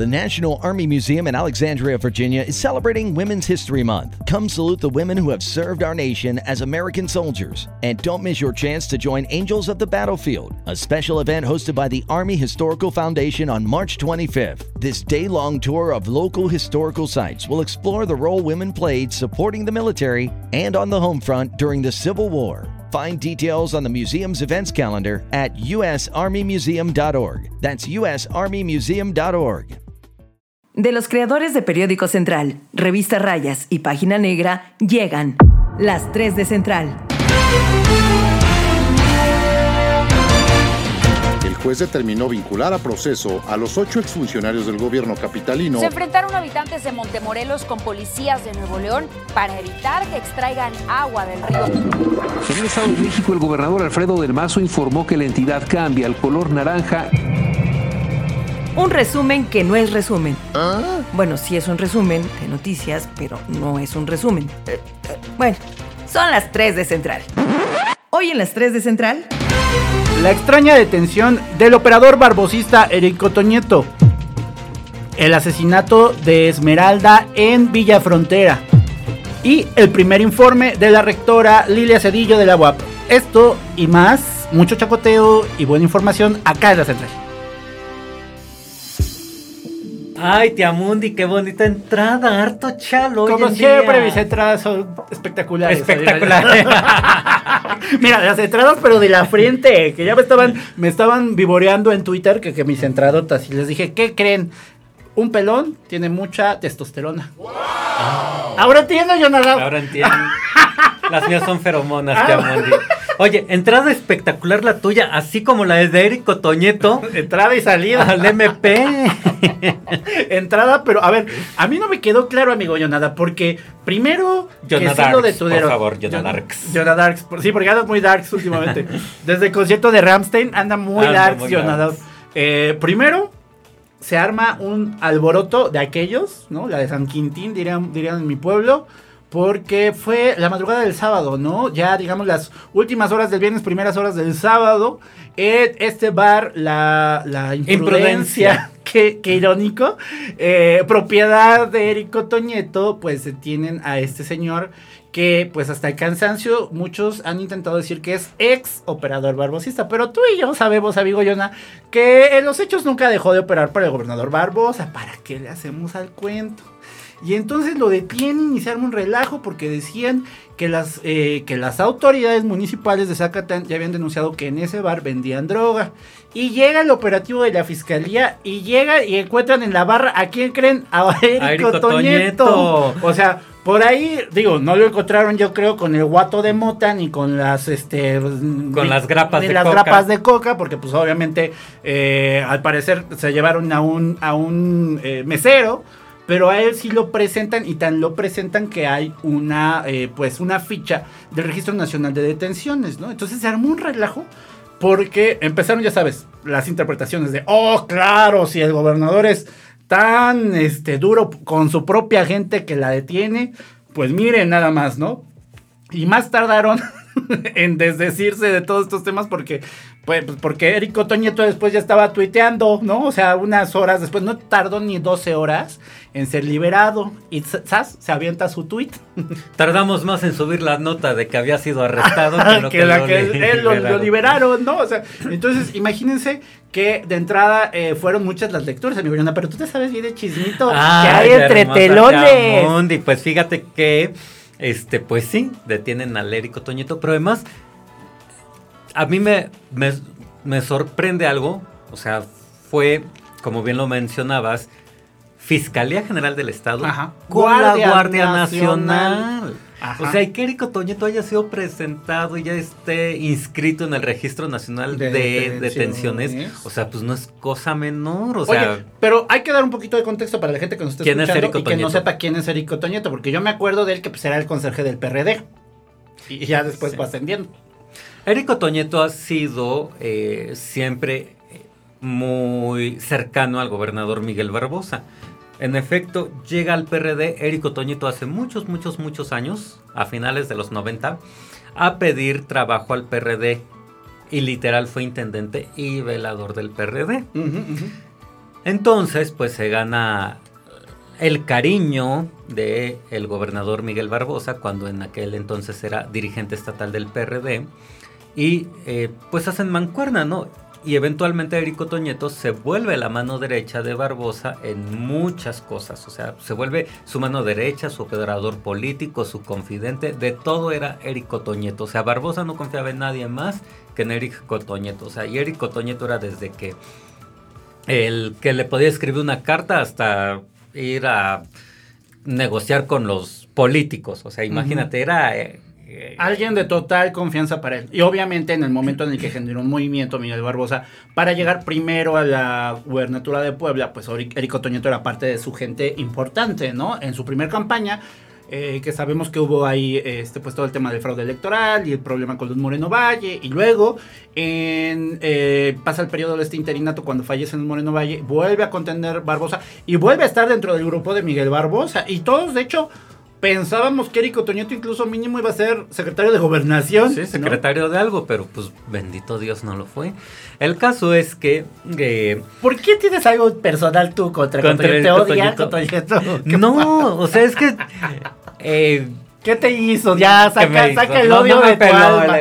The National Army Museum in Alexandria, Virginia is celebrating Women's History Month. Come salute the women who have served our nation as American soldiers. And don't miss your chance to join Angels of the Battlefield, a special event hosted by the Army Historical Foundation on March 25th. This day long tour of local historical sites will explore the role women played supporting the military and on the home front during the Civil War. Find details on the museum's events calendar at usarmymuseum.org. That's usarmymuseum.org. De los creadores de Periódico Central, Revista Rayas y Página Negra, llegan las 3 de Central. El juez determinó vincular a proceso a los ocho exfuncionarios del gobierno capitalino. Se enfrentaron habitantes de Montemorelos con policías de Nuevo León para evitar que extraigan agua del río. En el Estado de México, el gobernador Alfredo del Mazo informó que la entidad cambia al color naranja un resumen que no es resumen. Bueno, sí es un resumen de noticias, pero no es un resumen. Eh, eh, bueno, son las 3 de Central. Hoy en las 3 de Central. La extraña detención del operador barbosista Erico Toñeto. El asesinato de Esmeralda en Villa Frontera. Y el primer informe de la rectora Lilia Cedillo de la UAP. Esto y más, mucho chacoteo y buena información acá en la Central. Ay, Tiamundi, qué bonita entrada, harto chalo. Como siempre, mis entradas son espectaculares. Espectaculares. Mira, las entradas, pero de la frente, que ya me estaban, me estaban vivoreando en Twitter que, que mis entradotas. Y les dije, ¿qué creen? Un pelón tiene mucha testosterona. Ahora entiendo, yo nada. Ahora entiendo. Las mías son feromonas, ah. Tiamundi. Oye, entrada espectacular la tuya, así como la de Eric Toñeto. entrada y salida. Al MP. entrada, pero a ver, a mí no me quedó claro, amigo Yonada, porque primero Jonah que lo de tu Por favor, Jonah Darks. Sí, porque andas muy darks últimamente. Desde el concierto de Ramstein anda muy darks, Jonah eh, primero, se arma un alboroto de aquellos, ¿no? La de San Quintín, dirían, dirían en mi pueblo porque fue la madrugada del sábado, ¿no? Ya digamos las últimas horas del viernes, primeras horas del sábado, este bar, la, la imprudencia, qué, irónico, eh, propiedad de Erico Toñeto, pues tienen a este señor que pues hasta el cansancio muchos han intentado decir que es ex operador barbosista, pero tú y yo sabemos, amigo Yona, que en los hechos nunca dejó de operar para el gobernador Barbosa, ¿para qué le hacemos al cuento? Y entonces lo detienen y se arma un relajo porque decían que las, eh, que las autoridades municipales de Zacatán ya habían denunciado que en ese bar vendían droga. Y llega el operativo de la fiscalía y llega y encuentran en la barra a quién creen a Erico, Toñeto. O sea, por ahí, digo, no lo encontraron yo creo con el guato de mota ni con las este con las grapas de las coca. grapas de coca, porque pues obviamente eh, al parecer se llevaron a un a un eh, mesero pero a él sí lo presentan y tan lo presentan que hay una, eh, pues una ficha del Registro Nacional de Detenciones, ¿no? Entonces se armó un relajo porque empezaron, ya sabes, las interpretaciones de, oh, claro, si el gobernador es tan este, duro con su propia gente que la detiene, pues miren nada más, ¿no? Y más tardaron en desdecirse de todos estos temas porque pues, pues porque Eric Toñeto después ya estaba tuiteando, ¿no? O sea, unas horas después, no tardó ni 12 horas en ser liberado. Y ¿sabes? se avienta su tweet. Tardamos más en subir la nota de que había sido arrestado que, que, la que él lo, liberaron, ¿no? O sea, entonces imagínense que de entrada eh, fueron muchas las lecturas, amigo pero tú te sabes bien de chismito que hay entre telones. Y pues fíjate que, este, pues sí, detienen al Érico Toñeto, pero además a mí me, me, sorprende algo, o sea, fue, como bien lo mencionabas, Fiscalía General del Estado con la Guardia Nacional. O sea, y que Erico Toñeto haya sido presentado y ya esté inscrito en el Registro Nacional de, detenciones. O sea, pues no es cosa menor. O sea, pero hay que dar un poquito de contexto para la gente que nos esté escuchando y que no sepa quién es Erico Toñeto, porque yo me acuerdo de él que pues, era el conserje del PRD. Y ya después va ascendiendo. Érico Toñeto ha sido eh, siempre muy cercano al gobernador Miguel Barbosa. En efecto, llega al PRD Érico Toñeto hace muchos, muchos, muchos años, a finales de los 90, a pedir trabajo al PRD. Y literal fue intendente y velador del PRD. Entonces, pues se gana el cariño de el gobernador Miguel Barbosa, cuando en aquel entonces era dirigente estatal del PRD, y eh, pues hacen mancuerna, ¿no? Y eventualmente Erico Toñeto se vuelve la mano derecha de Barbosa en muchas cosas. O sea, se vuelve su mano derecha, su operador político, su confidente. De todo era Erico Toñeto. O sea, Barbosa no confiaba en nadie más que en Erico Toñeto. O sea, y Erico Toñeto era desde que el que le podía escribir una carta hasta ir a negociar con los políticos. O sea, imagínate, era... Eh, Alguien de total confianza para él. Y obviamente en el momento en el que generó un movimiento Miguel Barbosa para llegar primero a la gubernatura de Puebla, pues Erico Toñeto era parte de su gente importante, ¿no? En su primer campaña eh, que sabemos que hubo ahí este, pues todo el tema del fraude electoral y el problema con Luz Moreno Valle, y luego en, eh, pasa el periodo de este interinato cuando fallece Luz Moreno Valle, vuelve a contender Barbosa y vuelve a estar dentro del grupo de Miguel Barbosa, y todos de hecho pensábamos que Eric Toñeto incluso mínimo iba a ser secretario de gobernación. Sí, secretario de algo, pero pues bendito Dios no lo fue. El caso es que... Eh, ¿Por qué tienes algo personal tú contra, contra ¿Te odia Toñeto? No, o sea, es que... Eh, ¿Qué te hizo? Ya, saca, saca el odio de tu alma.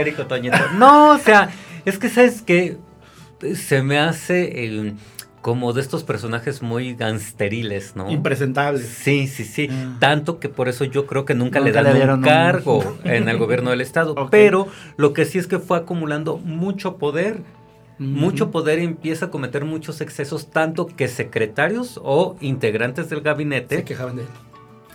No, o sea, es que sabes que se me hace como de estos personajes muy gangsteriles, ¿no? Impresentables. Sí, sí, sí. Ah. Tanto que por eso yo creo que nunca, le dan un cargo en el gobierno del estado. Pero lo que sí es que fue acumulando mucho poder. Mucho poder y empieza a cometer muchos excesos, tanto que secretarios o integrantes del gabinete se quejaban de él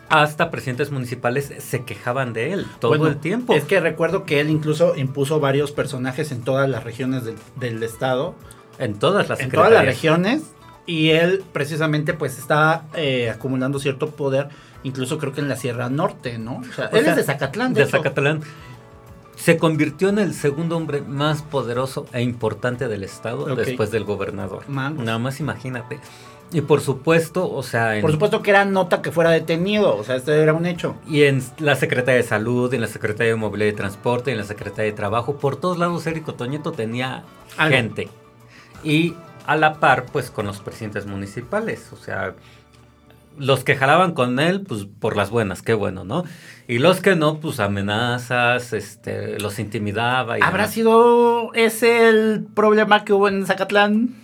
hasta presidentes municipales se quejaban de él todo el tiempo. Es que recuerdo que él incluso impuso varios personajes en todas las regiones del estado. En todas las En todas las regiones. Y él precisamente pues estaba eh, acumulando cierto poder, incluso creo que en la Sierra Norte, ¿no? O sea, él es de Zacatlán. De, Zacatlán. Se convirtió en el segundo hombre más poderoso e importante del estado después del gobernador. Nada más imagínate. Y por supuesto, o sea... por supuesto que era nota que fuera detenido, o sea, esto era un hecho. Y en la Secretaría de Salud, en la Secretaría de Movilidad y Transporte, en la Secretaría de Trabajo, por todos lados Érico Toñeto tenía gente. Y a la par, pues, con los presidentes municipales, o sea... Los que jalaban con él, pues por las buenas, qué bueno, ¿no? Y los que no, pues amenazas, este, los intimidaba. Y ¿Habrá sido ese el problema que hubo en Zacatlán?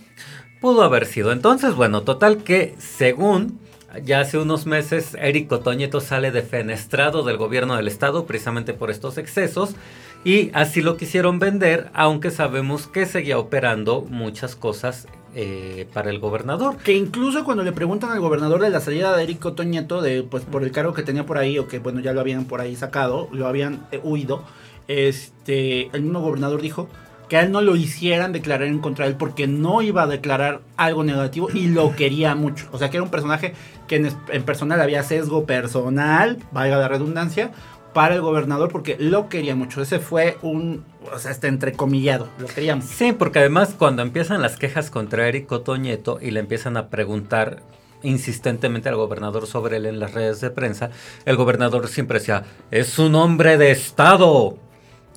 Pudo haber sido. Entonces, bueno, total que según ya hace unos meses Eric Toñeto sale defenestrado del gobierno del estado precisamente por estos excesos y así lo quisieron vender, aunque sabemos que seguía operando muchas cosas eh, para el gobernador. Que incluso cuando le preguntan al gobernador de la salida de Eric Toñeto, de, pues por el cargo que tenía por ahí, o que bueno, ya lo habían por ahí sacado, lo habían eh, huido, este, el mismo gobernador dijo que a él no lo hicieran declarar en contra de él porque no iba a declarar algo negativo y lo quería mucho. O sea, que era un personaje que en, personal había sesgo personal, valga la redundancia, para el gobernador porque lo quería mucho. Ese fue un, o sea, este entrecomillado, lo queríamos. Sí, porque además cuando empiezan las quejas contra Eric Toñeto y le empiezan a preguntar insistentemente al gobernador sobre él en las redes de prensa, el gobernador siempre decía, es un hombre de Estado.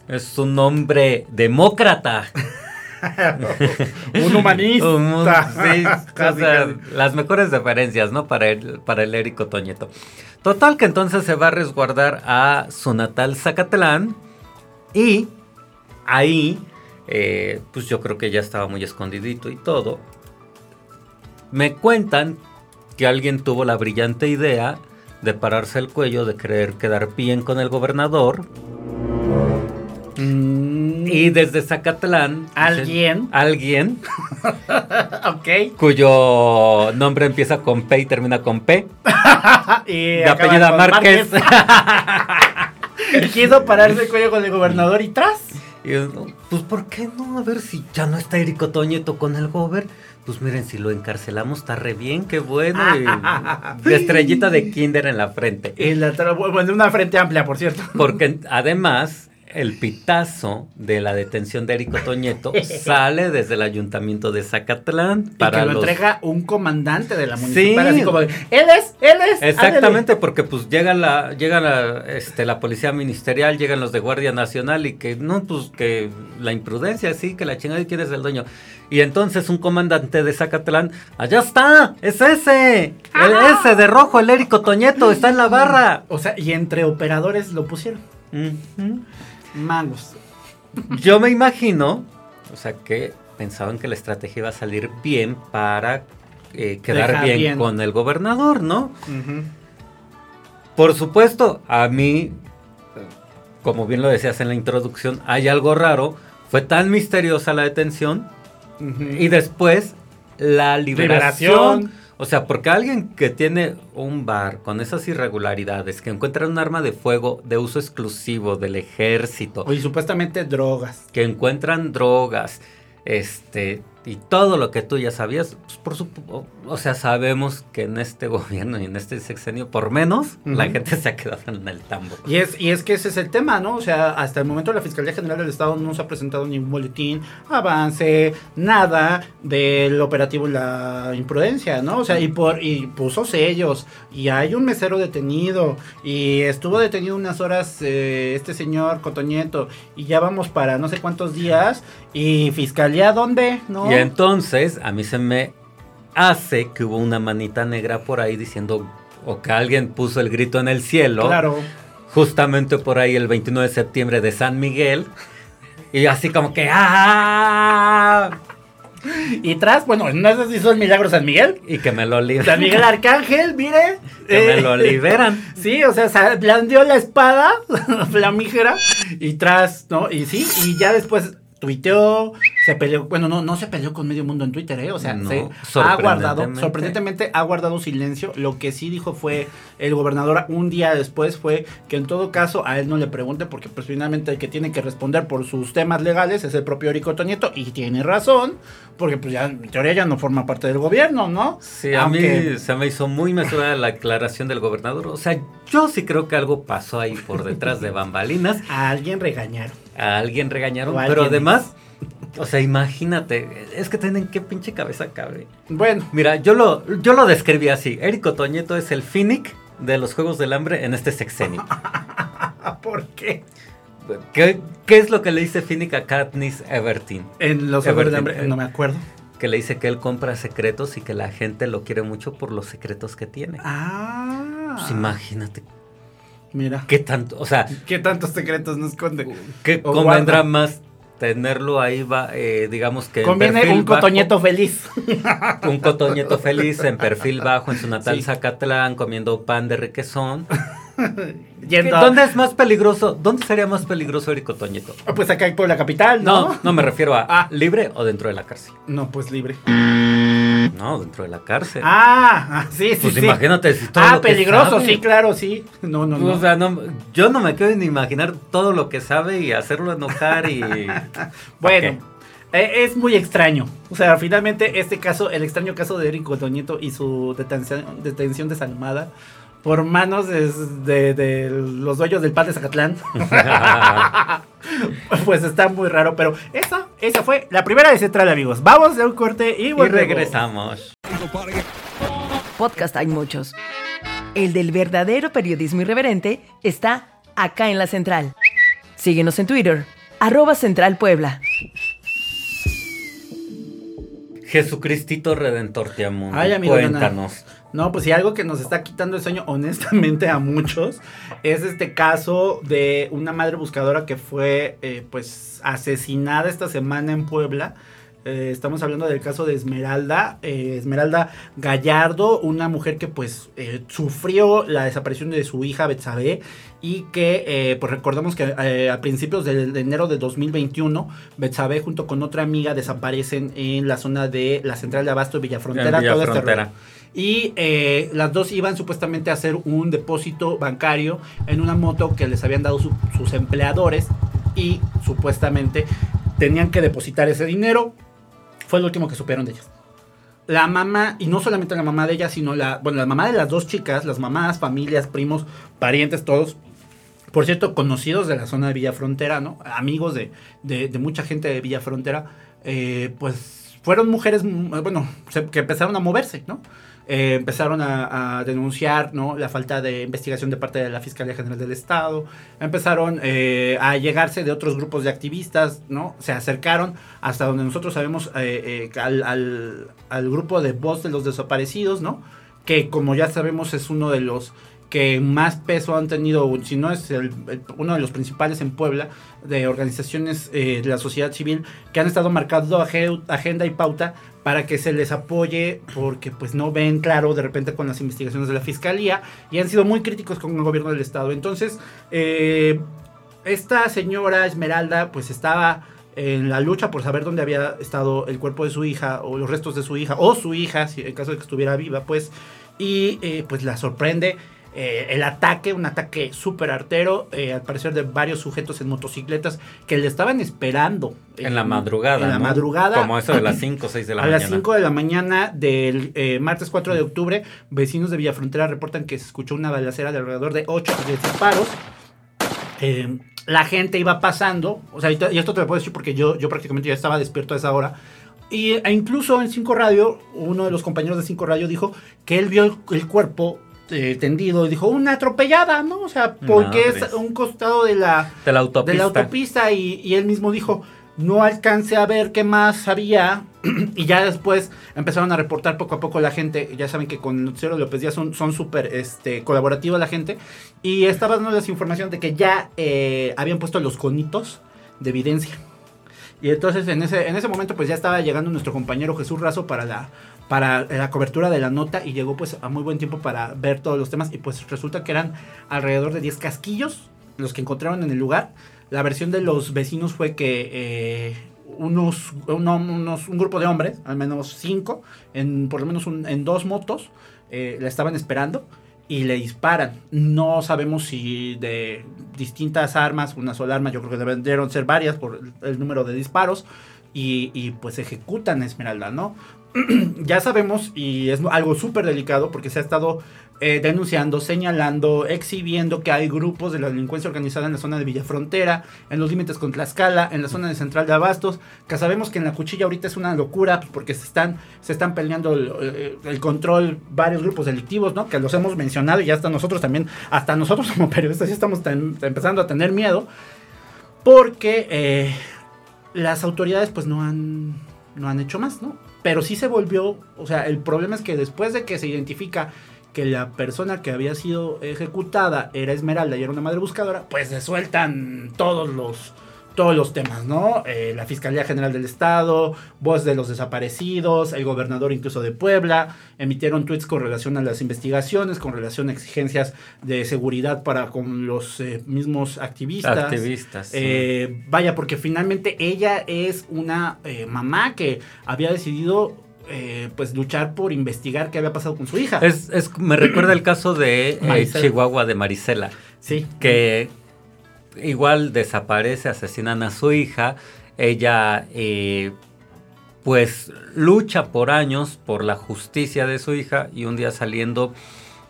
Es un hombre demócrata. un humanista. sí, las mejores referencias, ¿no? Para el, para el Érico Toñeto. Total que entonces se va a resguardar a su natal Zacatlán y ahí, eh, pues yo creo que ya estaba muy escondidito y todo. Me cuentan que alguien tuvo la brillante idea de pararse el cuello, de querer quedar bien con el gobernador Mm. Y desde Zacatlán. ¿Alguien? Alguien. ok. Cuyo nombre empieza con P y termina con P. y de apellida Márquez. Quiso pararse el cuello con el gobernador y tras. pues, ¿por qué no? A ver si ya no está Erico Toñeto con el gober. Pues miren, si lo encarcelamos está re bien, qué bueno. de estrellita de kinder en la frente. En la, bueno, una frente amplia, por cierto. Porque además el pitazo de la detención de Érico Toñeto sale desde el ayuntamiento de Zacatlán. Para y que lo entrega un comandante de la municipal, así como, él es, él es. Exactamente, porque pues llega la, llega la, este, la policía ministerial, llegan los de Guardia Nacional y que no, pues que la imprudencia, sí, que la chingada y quién es el dueño. Y entonces un comandante de Zacatlán, allá está, es ese, el, ese de rojo, el Érico Toñeto, está en la barra. O sea, y entre operadores lo pusieron. Mangos. Yo me imagino, o sea, que pensaban que la estrategia iba a salir bien para eh, quedar bien, con el gobernador, ¿no? Por supuesto, a mí, como bien lo decías en la introducción, hay algo raro. Fue tan misteriosa la detención y después la liberación o sea, porque alguien que tiene un bar con esas irregularidades, que encuentra un arma de fuego de uso exclusivo del ejército. Y supuestamente drogas. Que encuentran drogas, este, y todo lo que tú ya sabías, pues por su, o sea, sabemos que en este gobierno y en este sexenio, por menos, la gente se ha quedado en el tambo. Y es, y es que ese es el tema, ¿no? O sea, hasta el momento la Fiscalía General del Estado no se ha presentado ningún boletín, avance, nada del operativo La Imprudencia, ¿no? O sea, y, por, y puso sellos, y hay un mesero detenido, y estuvo detenido unas horas eh, este señor Cotoñeto, y ya vamos para no sé cuántos días, y Fiscalía, ¿dónde? ¿No? Y entonces a mí se me hace que hubo una manita negra por ahí diciendo, o que alguien puso el grito en el cielo. Claro. Justamente por ahí el 29 de septiembre de San Miguel. Y así como que ¡ah! Y tras, bueno, no sé si el milagro San Miguel. Y que me lo liberan. San Miguel Arcángel, mire. Que me lo liberan. Sí, o sea, blandió la espada flamígera y tras, ¿no? Y sí, y ya después tuiteó, se peleó, bueno, no, no se peleó con medio mundo en Twitter, ¿eh? O sea, se ha guardado, sorprendentemente ha guardado silencio. Lo que sí dijo fue el gobernador un día después fue que en todo caso a él no le pregunte porque pues finalmente el que tiene que responder por sus temas legales es el propio Erico Toñeto y tiene razón, porque pues ya en teoría ya no forma parte del gobierno, ¿no? Sí, a mí se me hizo muy mesurada la aclaración del gobernador. O sea, yo sí creo que algo pasó ahí por detrás de bambalinas. A alguien regañaron. A alguien regañaron, pero además o sea, imagínate, es que tienen qué pinche cabeza cabe. Bueno. Mira, yo lo, yo lo describí así. Érico Toñeto es el Finnick de los Juegos del Hambre en este sexenio. ¿Por qué? qué? ¿Qué es lo que le dice Finnick a Katniss Everton? En los Juegos del Hambre, no me acuerdo. Que le dice que él compra secretos y que la gente lo quiere mucho por los secretos que tiene. Ah. Pues imagínate. Mira. ¿Qué tanto? O sea. ¿Qué tantos secretos nos esconde? ¿Qué convendrá más tenerlo ahí va, eh, digamos que conviene un cotoñeto feliz un cotoñeto feliz en perfil bajo en su natal Zacatlán comiendo pan de requesón ¿Dónde es más peligroso? ¿Dónde sería más peligroso Eric Toñeto? Ah, pues acá por la capital, ¿no? No, no me refiero a ah. libre o dentro de la cárcel. No, pues libre. No, dentro de la cárcel. Ah, ah sí, sí. Pues imagínate si todo Ah, peligroso, sí, claro, sí. No, no, no. O sea, no, yo no me quiero ni imaginar todo lo que sabe y hacerlo enojar y. bueno. E, es muy extraño. O sea, finalmente este caso, el extraño caso de Eric Toñeto y su detención, detención desalmada, por manos de, los dueños del pan de Zacatlán. pues está muy raro, pero esa, esa fue la primera de Central, amigos. Vamos de un corte y, regresamos. Podcast hay muchos. El del verdadero periodismo irreverente está acá en la Central. Síguenos en Twitter, arroba Central Puebla. Jesucristito Redentor te amo. Cuéntanos. No, pues si algo que nos está quitando el sueño, honestamente, a muchos, es este caso de una madre buscadora que fue, eh, pues, asesinada esta semana en Puebla. Eh, estamos hablando del caso de Esmeralda, eh, Esmeralda Gallardo, una mujer que pues sufrió la desaparición de su hija Betsabe y que pues recordamos que a principios de, enero de 2021 Betsabe junto con otra amiga desaparecen en la zona de la central de Abasto de Villafrontera. Villafrontera. Y eh, las dos iban supuestamente a hacer un depósito bancario en una moto que les habían dado sus empleadores y supuestamente tenían que depositar ese dinero. Fue lo último que supieron de ellas. La mamá, y no solamente la mamá de ellas, sino la, bueno, la mamá de las dos chicas, las mamás, familias, primos, parientes, todos, por cierto, conocidos de la zona de Villa Frontera, ¿no? Amigos de, de, de mucha gente de Villa Frontera, eh, pues fueron mujeres, mm, bueno, se- que empezaron a moverse, ¿no? Eh, empezaron a, denunciar ¿no? la falta de investigación de parte de la Fiscalía General del Estado, empezaron eh, a llegarse de otros grupos de activistas, ¿no? se acercaron hasta donde nosotros sabemos eh, al, al- grupo de voz de los desaparecidos, ¿no? que como ya sabemos es uno de los que más peso han tenido, si no es el- uno de los principales en Puebla, de organizaciones de la sociedad civil que han estado marcando agenda y pauta para que se les apoye porque pues no ven claro de repente con las investigaciones de la fiscalía y han sido muy críticos con el gobierno del estado. Entonces, eh, esta señora Esmeralda pues estaba en la lucha por saber dónde había estado el cuerpo de su hija o los restos de su hija o su hija, si en caso de que estuviera viva, pues, y eh, pues la sorprende eh, el ataque, un ataque súper artero, eh, al parecer de varios sujetos en motocicletas que le estaban esperando. En la madrugada. En la ¿no? madrugada. Como eso de las 5 o 6 de la a mañana. las 5 de la mañana del eh, martes 4 de octubre, vecinos de Villafrontera reportan que se escuchó una balacera de alrededor de 8 disparos. La gente iba pasando, o sea, y esto te lo puedo decir porque yo, yo prácticamente ya estaba despierto a esa hora. Y, e incluso en 5 Radio, uno de los compañeros de 5 Radio dijo que él vio el, el cuerpo eh, tendido y dijo, una atropellada, ¿no? O sea, porque es un costado de la, De la autopista. de la autopista y, y él mismo dijo, no alcancé a ver qué más había y ya después empezaron a reportar poco a poco la gente, ya saben que con el noticiero López Díaz son son súper este, colaborativa la gente y estaba dándoles información de que ya eh, habían puesto los conitos de evidencia. Y entonces en ese, en ese momento pues ya estaba llegando nuestro compañero Jesús Razo para la, para la cobertura de la nota y llegó pues a muy buen tiempo para ver todos los temas y pues resulta que eran alrededor de 10 casquillos los que encontraron en el lugar. La versión de los vecinos fue que eh, unos, uno- unos- un grupo de hombres, al menos cinco, en, por lo menos en dos motos, eh, la estaban esperando y le disparan. No sabemos si de distintas armas, una sola arma, yo creo que debieron ser varias por el, número de disparos. Y, y, pues ejecutan Esmeralda, ¿no? ya sabemos, y es algo súper delicado porque se ha estado eh, denunciando, señalando, exhibiendo que hay grupos de la delincuencia organizada en la zona de Villafrontera, en los límites con Tlaxcala, en la zona de Central de Abastos, que sabemos que en la cuchilla ahorita es una locura pues, porque se están, se están peleando el, eh, el control varios grupos delictivos, ¿no? Que los hemos mencionado y hasta nosotros también, hasta nosotros como periodistas ya estamos empezando a tener miedo porque eh, las autoridades pues no han, no han hecho más, ¿no? Pero sí se volvió, o sea, el problema es que después de que se identifica que la persona que había sido ejecutada era Esmeralda y era una madre buscadora, pues se sueltan todos los todos los temas, ¿no? Eh, la Fiscalía General del Estado, voz de los desaparecidos, el gobernador incluso de Puebla, emitieron tweets con relación a las investigaciones, con relación a exigencias de seguridad para con los eh, mismos activistas. Activistas. sí. Eh, vaya, porque finalmente ella es una eh, mamá que había decidido eh, pues luchar por investigar qué había pasado con su hija. Es, es- me recuerda el caso de eh. Chihuahua de Marisela, sí. que igual desaparece, asesinan a su hija, ella eh, pues lucha por años por la justicia de su hija y un día saliendo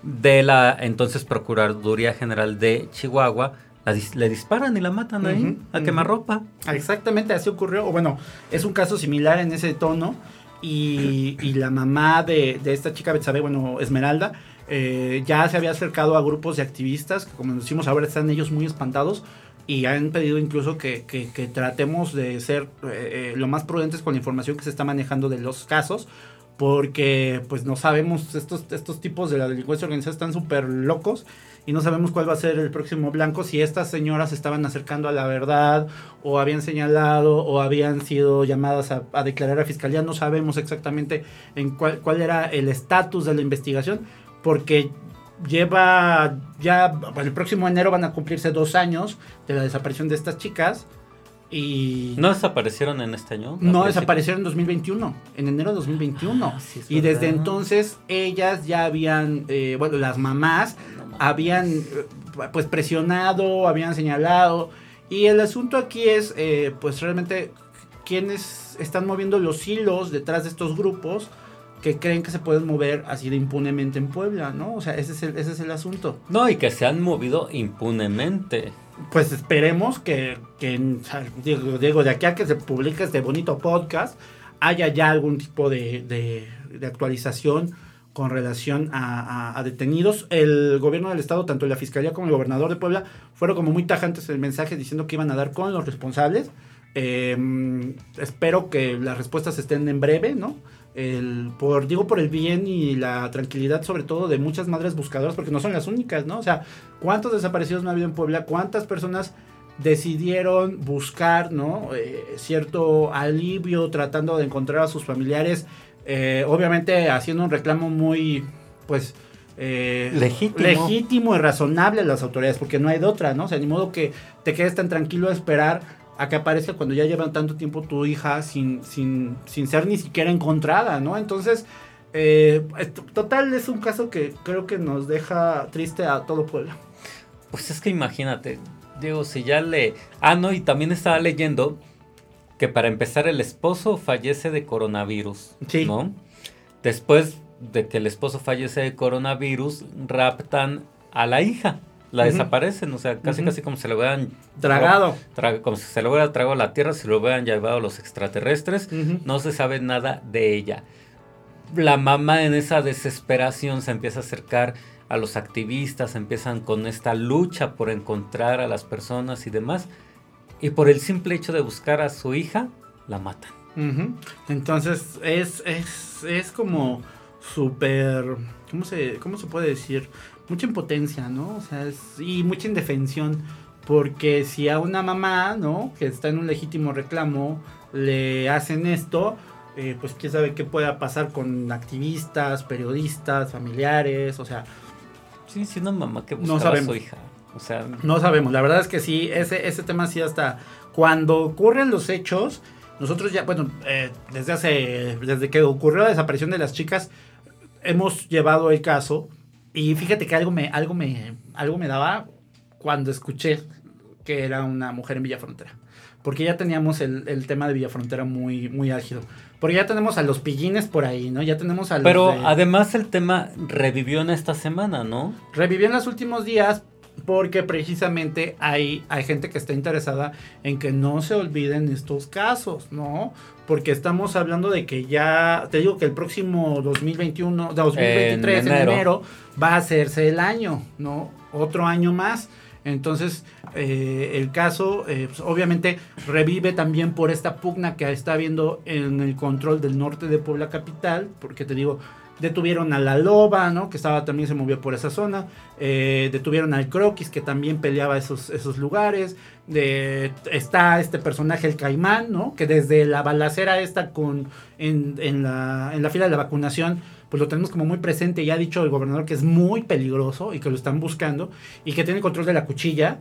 de la entonces Procuraduría General de Chihuahua, dis- le disparan y la matan ahí, a quemarropa. Exactamente así ocurrió. O bueno, es un caso similar en ese tono. Y, y la mamá de, de esta chica Betsabe, bueno, Esmeralda, eh, ya se había acercado a grupos de activistas, que como decimos ahora están ellos muy espantados y han pedido incluso que, que- que tratemos de ser eh, eh, lo más prudentes con la información que se está manejando de los casos, porque pues no sabemos, estos, estos tipos de la delincuencia organizada están súper locos y no sabemos cuál va a ser el próximo blanco, si estas señoras se estaban acercando a la verdad o habían señalado o habían sido llamadas a, a declarar a fiscalía, no sabemos exactamente en cuál, cuál era el estatus de la investigación, porque lleva ya, bueno, el próximo enero van a cumplirse dos años de la desaparición de estas chicas y ¿No desaparecieron en este año? no ¿A desaparecieron en 2021, en enero de 2021. Ah, sí, y desde entonces ellas ya habían, eh, bueno, las mamás habían eh, pues presionado, habían señalado. Y el asunto aquí es, eh, pues realmente, quienes están moviendo los hilos detrás de estos grupos que creen que se pueden mover así de impunemente en Puebla, ¿no? O sea, ese es el, ese es el asunto. No, y que se han movido impunemente. Pues esperemos que, que digo, de aquí a que se publique este bonito podcast, haya ya algún tipo de, de, de actualización con relación a, detenidos. El gobierno del estado, tanto la fiscalía como el gobernador de Puebla, fueron como muy tajantes en el mensaje diciendo que iban a dar con los responsables. Em, espero que las respuestas estén en breve, ¿no? El, por, digo por el bien y la tranquilidad sobre todo de muchas madres buscadoras, porque no son las únicas, ¿no? O sea, ¿cuántos desaparecidos no ha habido en Puebla? ¿Cuántas personas decidieron buscar, ¿no? Eh, cierto alivio tratando de encontrar a sus familiares eh, obviamente haciendo un reclamo muy, pues, eh, legítimo. legítimo y razonable a las autoridades, porque no hay de otra, ¿no? O sea, ni modo que te quedes tan tranquilo a esperar a que aparezca cuando ya llevan tanto tiempo tu hija sin, sin, sin ser ni siquiera encontrada, ¿no? Entonces, eh, total, es un caso que creo que nos deja triste a todo pueblo. Pues es que imagínate, Diego, si ya le... Ah, no, y también estaba leyendo que para empezar el esposo fallece de coronavirus, ¿no? Después de que el esposo fallece de coronavirus, raptan a la hija, la desaparecen, o sea, casi casi como se lo hubieran tragado, como si se lo hubiera tragado a la tierra, se lo hubieran llevado a los extraterrestres, no se sabe nada de ella. La mamá en esa desesperación se empieza a acercar a los activistas, empiezan con esta lucha por encontrar a las personas y demás y por el simple hecho de buscar a su hija, la matan. Entonces es, es, es como súper, ¿cómo se, ¿cómo se puede decir? Mucha impotencia, ¿no? O sea, y mucha indefensión. Porque si a una mamá, ¿no? Que está en un legítimo reclamo, le hacen esto, eh, pues quién sabe qué pueda pasar con activistas, periodistas, familiares, o sea... Sí, sí, una mamá que buscaba a su hija. O sea, no sabemos. La verdad es que sí, ese, ese tema sí hasta cuando ocurren los hechos, nosotros ya, bueno, eh, desde hace, desde que ocurrió la desaparición de las chicas, hemos llevado el caso y fíjate que algo me, algo me, algo me daba cuando escuché que era una mujer en Villa Frontera. Porque ya teníamos el, el tema de Villa Frontera muy, muy álgido. Porque ya tenemos a los pillines por ahí, ¿no? Ya tenemos a los Pero además el tema revivió en esta semana, ¿no? Revivió en los últimos días, porque precisamente hay, hay gente que está interesada en que no se olviden estos casos, ¿no? Porque estamos hablando de que ya, te digo que el próximo 2021, 2023, en enero, va a hacerse el año, ¿no? Otro año más. Entonces, eh, el caso, eh, pues, obviamente, revive también por esta pugna que está habiendo en el control del norte de Puebla Capital, porque te digo, Detuvieron a la loba, ¿no? Que estaba también se movió por esa zona. Eh, detuvieron al croquis, que también peleaba esos, esos lugares. Está este personaje, el caimán, ¿no? Que desde la balacera esta con, en, en, la, en la fila de la vacunación, pues lo tenemos como muy presente. Ya ha dicho el gobernador que es muy peligroso y que lo están buscando. Y que tiene control de la cuchilla.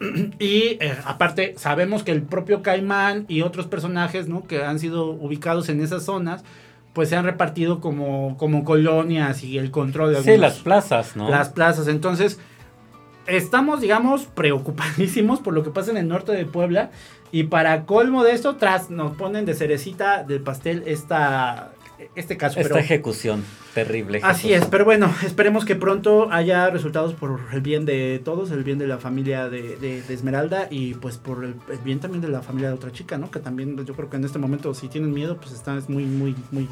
Y eh, aparte, sabemos que el propio Caimán y otros personajes, ¿no? Que han sido ubicados en esas zonas, pues se han repartido como, como colonias y el control de Sí, las plazas, ¿no? Las plazas. Entonces, estamos, digamos, preocupadísimos por lo que pasa en el norte de Puebla. Y para colmo de esto, tras nos ponen de cerecita del pastel esta, este caso. Esta ejecución terrible. Así es, pero bueno, esperemos que pronto haya resultados por el bien de todos, el bien de la familia de, Esmeralda y pues por el, bien también de la familia de otra chica, ¿no? Que también yo creo que en este momento si tienen miedo, pues está, es muy, muy, muy...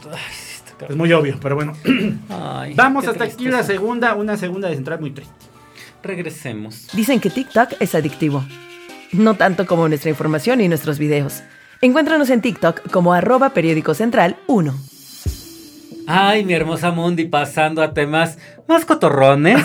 es muy obvio, pero bueno. Vamos hasta aquí la segunda, una segunda de central muy triste. Regresemos. Dicen que TikTok es adictivo. No tanto como nuestra información y nuestros videos. Encuéntranos en TikTok como arroba periódico central 1. Ay, mi hermosa Mundi, pasando a temas más cotorrones.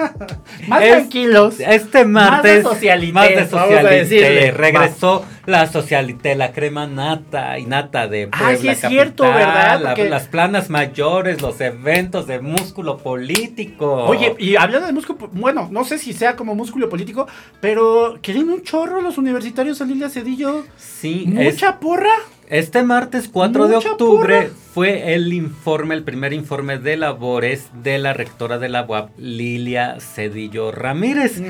más tranquilos. Este martes. Más de socialité. Más de socialité. Regresó la socialité, la crema nata y nata de Puebla Ay, sí es cierto, ¿verdad? las planas mayores, los eventos de músculo político. Oye, y hablando de músculo, bueno, no sé si sea como músculo político, pero ¿quieren un chorro los universitarios a Cedillo? Sí. ¿Mucha porra? Este martes 4 de octubre fue el informe, el primer informe de labores de la rectora de la UAP, Lilia Cedillo Ramírez.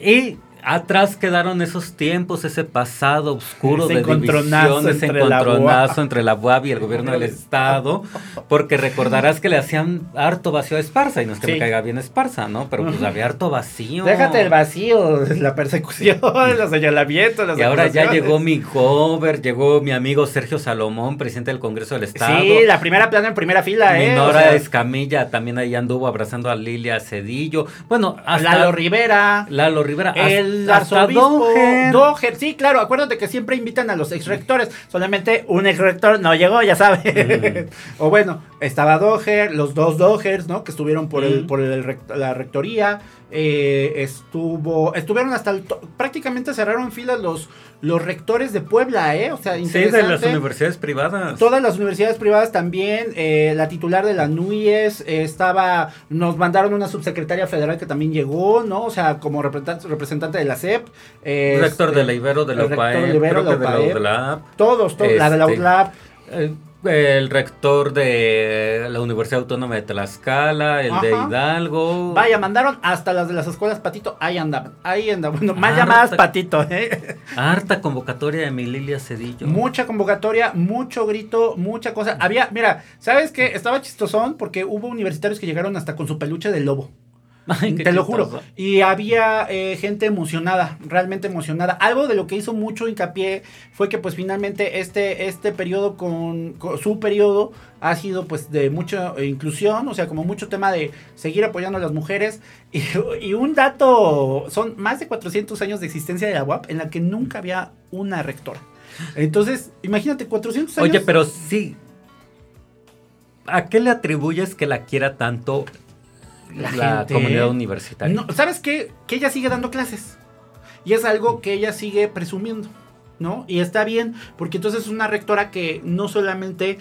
Y atrás quedaron esos tiempos, ese pasado oscuro Ese de encontronazo división, ese entre encontronazo entre la UAB y el gobierno del Estado, porque recordarás que le hacían harto vacío a Esparza, y no es que Sí. me caiga bien Esparza, ¿no? Pero pues había harto vacío. Déjate el vacío, la persecución, los señalamientos, las Y ahora ya llegó mi cover, llegó mi amigo Sergio Salomón, presidente del Congreso del Estado. Sí, la primera plana en primera fila, ¿eh? Minora O sea, Escamilla también ahí anduvo abrazando a Lilia Cedillo. Bueno, hasta Lalo Rivera. Lalo Rivera. El hasta arzobispo Doher. Doher. Sí, claro, acuérdate que siempre invitan a los ex rectores. Solamente un ex rector no llegó, ya sabes. o bueno, estaba Doher, los dos Dohers, ¿no? Que estuvieron por, el, Mm. por el rect- la rectoría. Eh, estuvo, estuvieron hasta el prácticamente cerraron filas los, los rectores de Puebla, ¿eh? O sea, Sí, interesante. de las universidades privadas. Todas las universidades privadas también, eh, la titular de la NUIES eh, estaba, nos mandaron una subsecretaria federal que también llegó, ¿no? O sea, como representante, de la SEP. eh, rector este, de la Ibero, de la el rector UPAE, de de la. Todos, todos, la de la Este, UTLAB. eh, el rector de la Universidad Autónoma de Tlaxcala, el de. Hidalgo. Vaya, mandaron hasta las de las escuelas Patito, ahí andaban, ahí andaban, bueno, más llamadas Patito, ¿eh? Harta convocatoria de mi Lilia Cedillo. Mucha convocatoria, mucho grito, mucha cosa. Había, mira, ¿sabes qué? Estaba chistosón porque hubo universitarios que llegaron hasta con su peluche de lobo. Ay, Te lo juro. chistoso. Y había eh, gente emocionada, realmente emocionada. Algo de lo que hizo mucho hincapié fue que pues finalmente este, este periodo con, con su periodo ha sido pues de mucha inclusión, o sea, como mucho tema de seguir apoyando a las mujeres. Y, y un dato, son más de 400 años de existencia de la UAP en la que nunca había una rectora. Entonces, imagínate, 400 años. Oye, pero sí. ¿A qué le atribuyes que la quiera tanto la, La gente- comunidad universitaria? No, ¿Sabes qué? Que ella sigue dando clases. Y es algo que ella sigue presumiendo, ¿no? Y está bien, porque entonces es una rectora que no solamente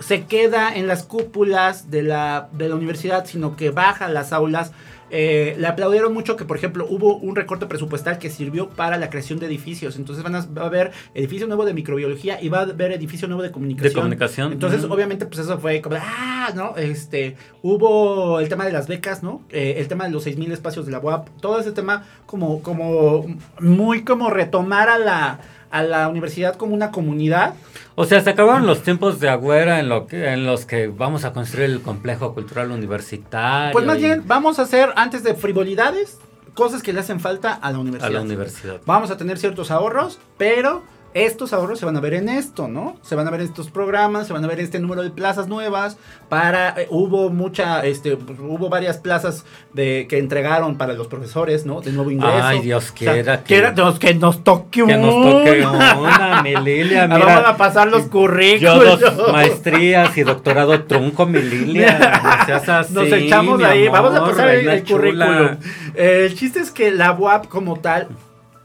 se queda en las cúpulas de la, de la universidad, sino que baja a las aulas. Eh, le aplaudieron mucho que, por ejemplo, hubo un recorte presupuestal que sirvió para la creación de edificios. Entonces van a, va a haber edificio nuevo de microbiología y va a haber edificio nuevo de comunicación. De comunicación. Entonces, obviamente, pues eso fue como, ah, ¿no? Este, hubo el tema de las becas, ¿no? Eh, el tema de los 6.000 espacios de la UAP, todo ese tema como, como, muy como retomar a la, a la universidad como una comunidad. O sea, se acabaron los tiempos de Agüera en, lo que, en los que vamos a construir el complejo cultural universitario. Pues más y- bien, vamos a hacer, antes de frivolidades, cosas que le hacen falta a la a universidad. la universidad. Vamos a tener ciertos ahorros, pero estos ahorros se van a ver en esto, ¿no? Se van a ver en estos programas, se van a ver en este número de plazas nuevas. Para eh, hubo mucha, este, pues, hubo varias plazas de que entregaron para los profesores, ¿no? De nuevo ingreso. Ay, Dios O sea, quiera que- quiera- Dios, que nos toque Que nos toque una. una, mi Lilia, mira. Vamos a pasar los Yo currículos. dos maestrías y doctorado trunco, mi Lilia. No seas así, Nos echamos mi ahí, vamos a pasar el, el currículum. El chiste es que la UAP como tal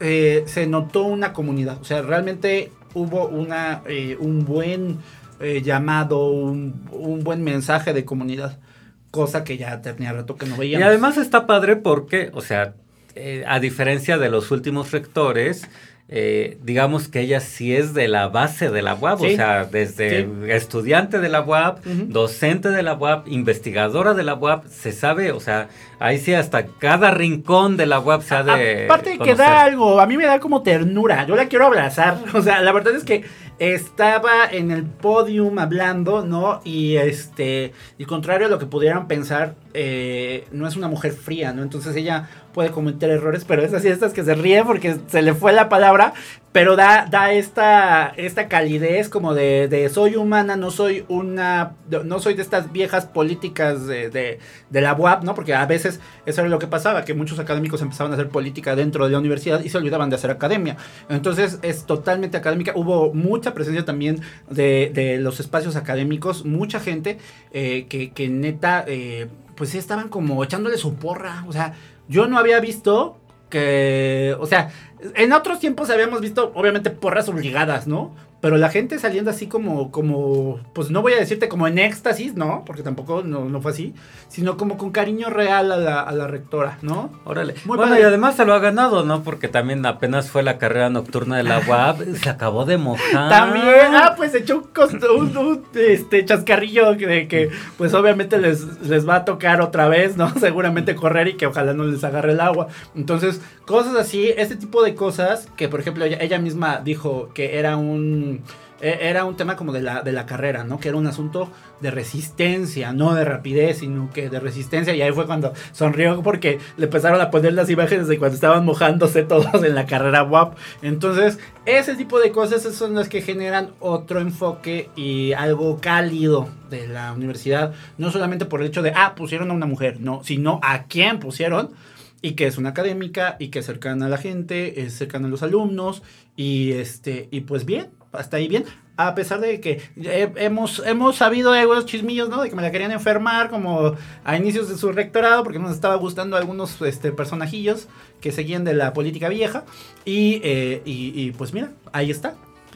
eh, se notó una comunidad, o sea, realmente hubo una eh, un buen eh, llamado, un, un buen mensaje de comunidad, cosa que ya tenía rato que no Y veíamos. además está padre porque, o sea, eh, a diferencia de los últimos rectores, eh, digamos que ella sí es de la base de la UAP, Sí. o sea, desde Sí. estudiante de la UAP, Ujú. docente de la UAP, investigadora de la UAP, se sabe, o sea, ahí sí hasta cada rincón de la UAP se ha de Aparte que da algo, a mí me da como ternura, yo la quiero abrazar, o sea, la verdad es que estaba en el podium hablando, ¿no? Y este, y contrario a lo que pudieran pensar, eh, no es una mujer fría, ¿no? Entonces ella puede cometer errores, pero es así estas que se ríe porque se le fue la palabra, pero da, da esta, esta calidez como de, soy humana, no soy una, no soy de estas viejas políticas de, de, la UAP, ¿no? Porque a veces eso era lo que pasaba, que muchos académicos empezaban a hacer política dentro de la universidad y se olvidaban de hacer academia. Entonces es totalmente académica. Hubo mucha presencia también de, los espacios académicos, mucha gente eh, que, que neta, eh, pues estaban como echándole su porra. O sea, yo no había visto que, o sea, en otros tiempos habíamos visto, obviamente, porras obligadas, ¿no? Pero la gente saliendo así como, como, pues no voy a decirte como en éxtasis, ¿no? Porque tampoco no, no fue así, sino como con cariño real a la, a la rectora, ¿no? Órale. Muy bueno, padre. y además se lo ha ganado, ¿no? Porque también apenas fue la carrera nocturna de la UAP, se acabó de mojar. También, ah, pues echó un, costo- un- un, este, chascarrillo de que, pues obviamente les, les va a tocar otra vez, ¿no? Seguramente correr y que ojalá no les agarre el agua. Entonces, cosas así, este tipo de cosas que, por ejemplo, ella, ella misma dijo que era un... e- Era un tema como de la, de la carrera, ¿no? Que era un asunto de resistencia, no de rapidez, sino que de resistencia. Y ahí fue cuando sonrió porque le empezaron a poner las imágenes de cuando estaban mojándose todos en la carrera WAP. Entonces, ese tipo de cosas son las que generan otro enfoque y algo cálido de la universidad. No solamente por el hecho de, ah, pusieron a una mujer, no, sino a quién pusieron. Y que es una académica y que es cercana a la gente, es cercana a los alumnos. Y este, y pues bien, hasta ahí bien. A pesar de que hemos, hemos sabido de algunos chismillos, ¿no? De que me la querían enfermar como a inicios de su rectorado, porque nos estaba gustando algunos este, personajillos que seguían de la política vieja. Y, eh, y, y, pues mira, ahí está.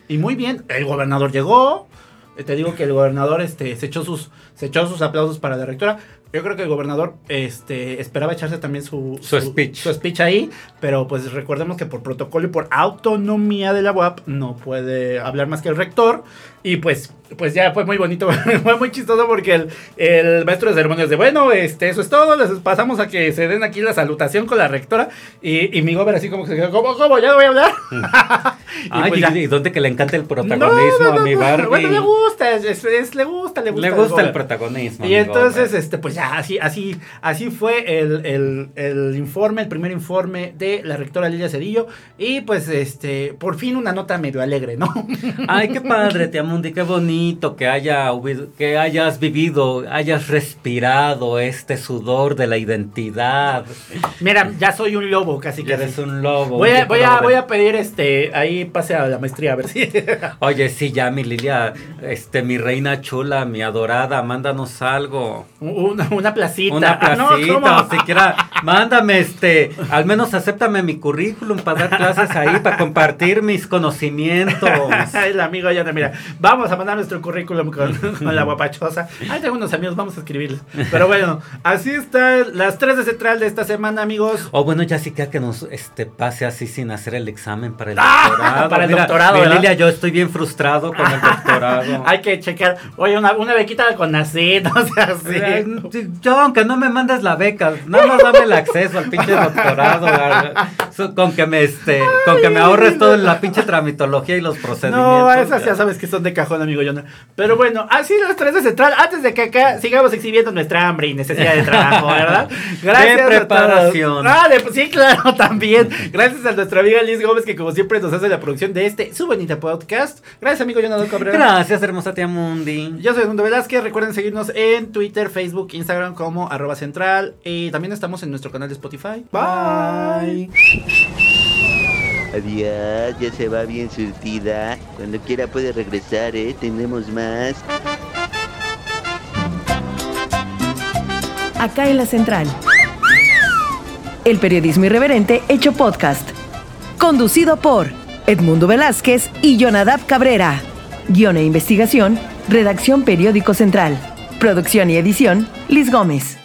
Y muy bien, el gobernador llegó. Eh, Te digo que el gobernador este, se, echó sus, se echó sus aplausos para la rectora. Yo creo que el gobernador este, esperaba echarse también su, Su speech. su speech ahí, pero pues recordemos que por protocolo y por autonomía de la UAP no puede hablar más que el rector. Y pues, pues ya fue muy bonito, fue muy chistoso porque el, el maestro de ceremonias de, bueno, este, eso es todo, les pasamos a que se den aquí la salutación con la rectora. Y, y mi gober así como que se quedó, ¿cómo, cómo? ¿Ya voy a hablar? Y Ay, pues y, y dónde que le encanta el No, protagonismo no, no, a mi no. Barbie. Bueno, le gusta, es- es- le gusta, le gusta. Le gusta el gober. protagonismo. Y entonces, Gober. este, pues ya, así, así, así fue el, el- el informe, el primer informe de la rectora Lilia Cedillo. Y pues, este, por fin una nota medio alegre, ¿no? Ay, qué padre, Tiamundi, qué bonito que, haya, que hayas vivido, hayas respirado este sudor de la identidad. Mira, ya soy un lobo, casi Que eres un lobo. Voy a, voy, a, voy a pedir, este, ahí pase a la maestría, a ver si... Oye, sí, ya, mi Lilia, este, mi reina chula, mi adorada, mándanos algo. una, una placita. Una Ah, no, placita, o siquiera, mándame este, al menos acéptame mi currículum para dar clases ahí, para compartir mis conocimientos. el amigo ya mira, vamos a mandar nuestro currículum con, con la guapachosa. Ahí tengo unos amigos, vamos a escribirles. Pero bueno, así están las 3 de central de esta semana, amigos. O bueno, ya sí que que nos este, pase así sin hacer el examen para el Ah, doctorado. para el Mira, doctorado. Lilia, yo estoy bien frustrado con el doctorado. Hay que checar. Oye, una, una bequita con nacid, o sea, Ay, sí. Yo, aunque no me mandes la beca, nada más dame el acceso al pinche doctorado. Con que me este, con que me ahorres toda la pinche tramitología y los procedimientos. No, esas ya sabes que son de cajón, amigo Jonah. Pero bueno, así las 3 de central. Antes de que acá sigamos exhibiendo nuestra hambre y necesidad de trabajo, ¿verdad? De a preparación. todos. Ah, de- sí, claro, también. Gracias a nuestra amiga Liz Gómez, que como siempre nos hace la producción de este su bonita podcast. Gracias, amigo Jonathan Cabrera. Gracias, hermosa tía Mundi. Yo soy Edmundo Velázquez. Recuerden seguirnos en Twitter, Facebook, Instagram como arroba central. Y también estamos en nuestro canal de Spotify. Bye. Adiós, ya se va bien surtida. Cuando quiera puede regresar, ¿eh? Tenemos más. Acá en la central. El periodismo irreverente hecho podcast. Conducido por Edmundo Velázquez y Jonadab Cabrera. Guión e investigación, redacción Periódico Central. Producción y edición, Liz Gómez.